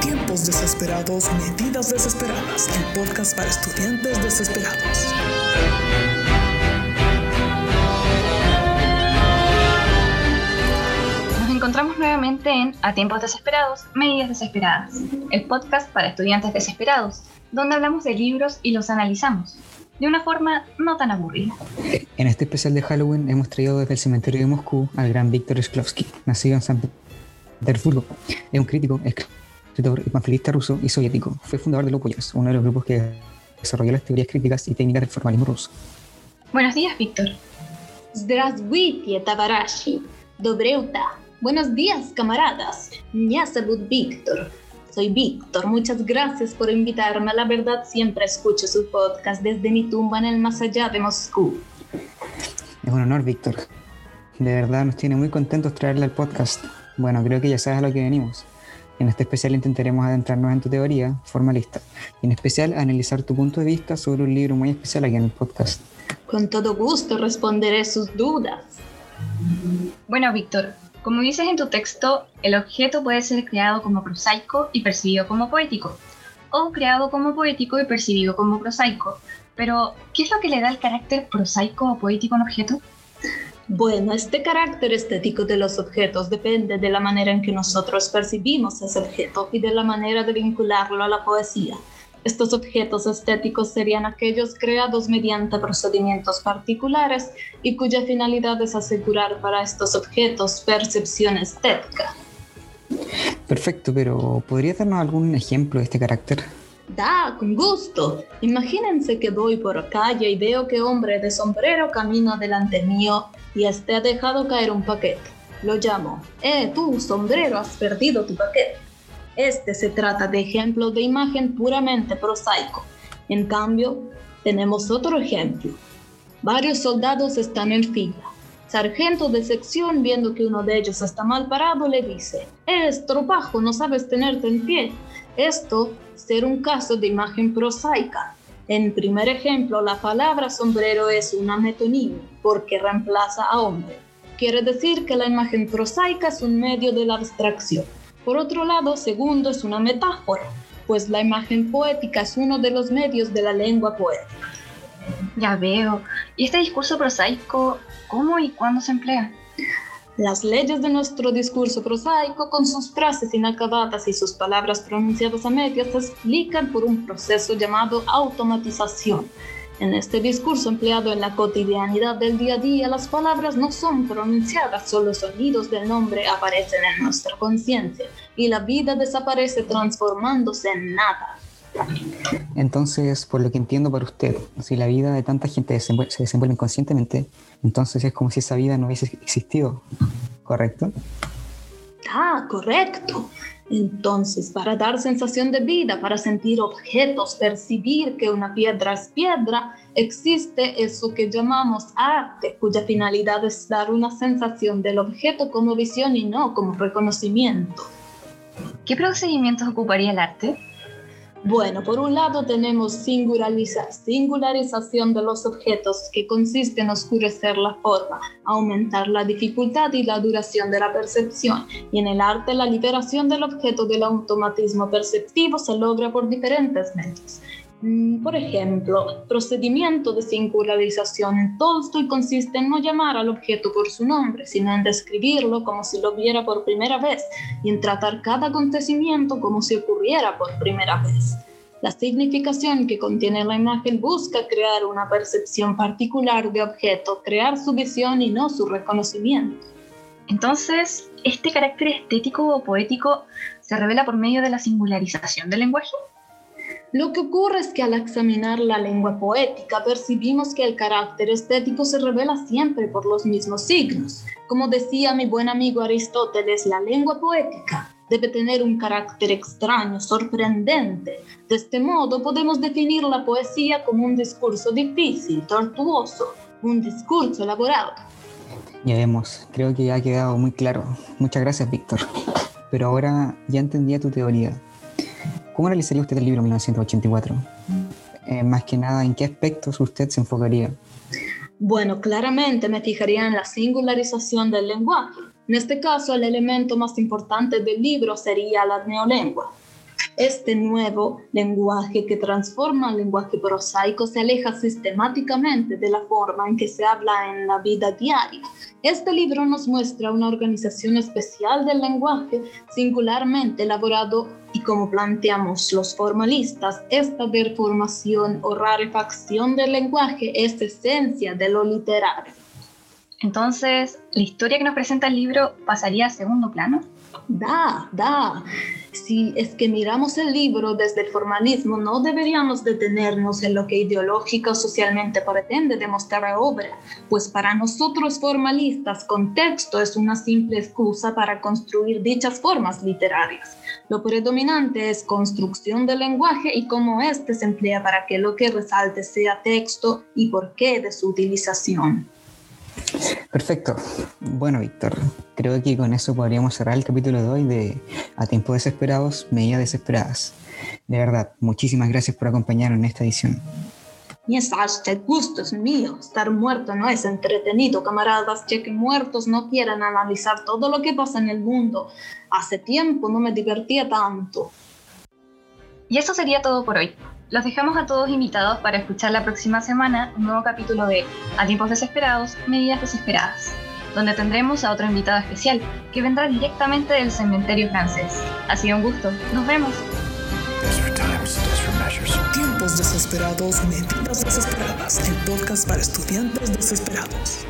Tiempos desesperados, medidas desesperadas, el podcast para estudiantes desesperados. Nos encontramos nuevamente en A Tiempos Desesperados, Medidas Desesperadas, el podcast para estudiantes desesperados, donde hablamos de libros y los analizamos de una forma no tan aburrida. En este especial de Halloween hemos traído desde el cementerio de Moscú al gran Víctor Shklovsky, nacido en San Petersburgo. Es un crítico, escritor y panfletista ruso y soviético. Fue fundador de Lopoyas, uno de los grupos que desarrolló las teorías críticas y técnicas del formalismo ruso. Buenos días, Víctor. Здравствуйте, товарищи. Добрeuta. Buenos días, camaradas. Меня зовут Víctor. Soy Víctor, muchas gracias por invitarme. La verdad, siempre escucho su podcast desde mi tumba en el más allá de Moscú. Es un honor, Víctor. De verdad nos tiene muy contentos traerle al podcast. Bueno, creo que ya sabes a lo que venimos. En este especial intentaremos adentrarnos en tu teoría formalista y en especial analizar tu punto de vista sobre un libro muy especial aquí en el podcast. Con todo gusto responderé sus dudas. Bueno, Víctor, como dices en tu texto, el objeto puede ser creado como prosaico y percibido como poético, o creado como poético y percibido como prosaico. Pero, ¿qué es lo que le da el carácter prosaico o poético a un objeto? Bueno, este carácter estético de los objetos depende de la manera en que nosotros percibimos ese objeto y de la manera de vincularlo a la poesía. Estos objetos estéticos serían aquellos creados mediante procedimientos particulares y cuya finalidad es asegurar para estos objetos percepción estética. Perfecto, pero ¿podría darnos algún ejemplo de este carácter? Da, con gusto. Imagínense que voy por calle y veo que hombre de sombrero camina delante mío y este ha dejado caer un paquete. Lo llamo. Eh, tú, sombrero, has perdido tu paquete. Este se trata de ejemplo de imagen puramente prosaico. En cambio, tenemos otro ejemplo. Varios soldados están en fila. Sargento de sección, viendo que uno de ellos está mal parado, le dice, es tropajo, no sabes tenerte en pie. Esto ser un caso de imagen prosaica. En primer ejemplo, la palabra sombrero es una metonimia porque reemplaza a hombre. Quiere decir que la imagen prosaica es un medio de la abstracción. Por otro lado, segundo es una metáfora, pues la imagen poética es uno de los medios de la lengua poética. Ya veo. ¿Y este discurso prosaico, cómo y cuándo se emplea? Las leyes de nuestro discurso prosaico, con sus frases inacabadas y sus palabras pronunciadas a medias, se explican por un proceso llamado automatización. En este discurso empleado en la cotidianidad del día a día, las palabras no son pronunciadas, solo sonidos del nombre aparecen en nuestra conciencia y la vida desaparece transformándose en nada. Entonces, por lo que entiendo para usted, si la vida de tanta gente se desenvuelve inconscientemente, entonces es como si esa vida no hubiese existido, ¿correcto? Ah, correcto. Entonces, para dar sensación de vida, para sentir objetos, percibir que una piedra es piedra, existe eso que llamamos arte, cuya finalidad es dar una sensación del objeto como visión y no como reconocimiento. ¿Qué procedimientos ocuparía el arte? Bueno, por un lado tenemos singularización de los objetos, que consiste en oscurecer la forma, aumentar la dificultad y la duración de la percepción. Y en el arte, la liberación del objeto del automatismo perceptivo se logra por diferentes medios. Mm, por ejemplo, procedimiento de singularización en Tolstoy consiste en no llamar al objeto por su nombre, sino en describirlo como si lo viera por primera vez y en tratar cada acontecimiento como si ocurriera por primera vez. La significación que contiene la imagen busca crear una percepción particular de objeto, crear su visión y no su reconocimiento. Entonces, ¿este carácter estético o poético se revela por medio de la singularización del lenguaje? Lo que ocurre es que al examinar la lengua poética percibimos que el carácter estético se revela siempre por los mismos signos. Como decía mi buen amigo Aristóteles, la lengua poética debe tener un carácter extraño, sorprendente. De este modo podemos definir la poesía como un discurso difícil, tortuoso, un discurso elaborado. Ya vemos, creo que ya ha quedado muy claro. Muchas gracias, Víctor. Pero ahora ya entendía tu teoría. ¿Cómo analizaría usted el libro 1984? Eh, más que nada, ¿en qué aspectos usted se enfocaría? Bueno, claramente me fijaría en la singularización del lenguaje. En este caso, el elemento más importante del libro sería la neolengua. Este nuevo lenguaje que transforma el lenguaje prosaico se aleja sistemáticamente de la forma en que se habla en la vida diaria. Este libro nos muestra una organización especial del lenguaje, singularmente elaborado y como planteamos los formalistas, esta deformación o rarefacción del lenguaje es esencia de lo literario. Entonces, ¿la historia que nos presenta el libro pasaría a segundo plano? Da, da. Si es que miramos el libro desde el formalismo, no deberíamos detenernos en lo que ideológica o socialmente pretende demostrar la obra, pues para nosotros formalistas, contexto es una simple excusa para construir dichas formas literarias. Lo predominante es construcción del lenguaje y cómo éste se emplea para que lo que resalte sea texto y por qué de su utilización. Perfecto. Bueno, Víctor, creo que con eso podríamos cerrar el capítulo de hoy de A tiempos desesperados, medidas desesperadas. De verdad, muchísimas gracias por acompañarnos en esta edición. Y es hashtag gusto es mío. Estar muerto no es entretenido, camaradas, ya que muertos no quieren analizar todo lo que pasa en el mundo. Hace tiempo no me divertía tanto. Y eso sería todo por hoy. Los dejamos a todos invitados para escuchar la próxima semana un nuevo capítulo de A tiempos desesperados, medidas desesperadas, donde tendremos a otro invitado especial que vendrá directamente del cementerio francés. Ha sido un gusto. Nos vemos. Tiempos desesperados, medidas desesperadas, el podcast para estudiantes desesperados.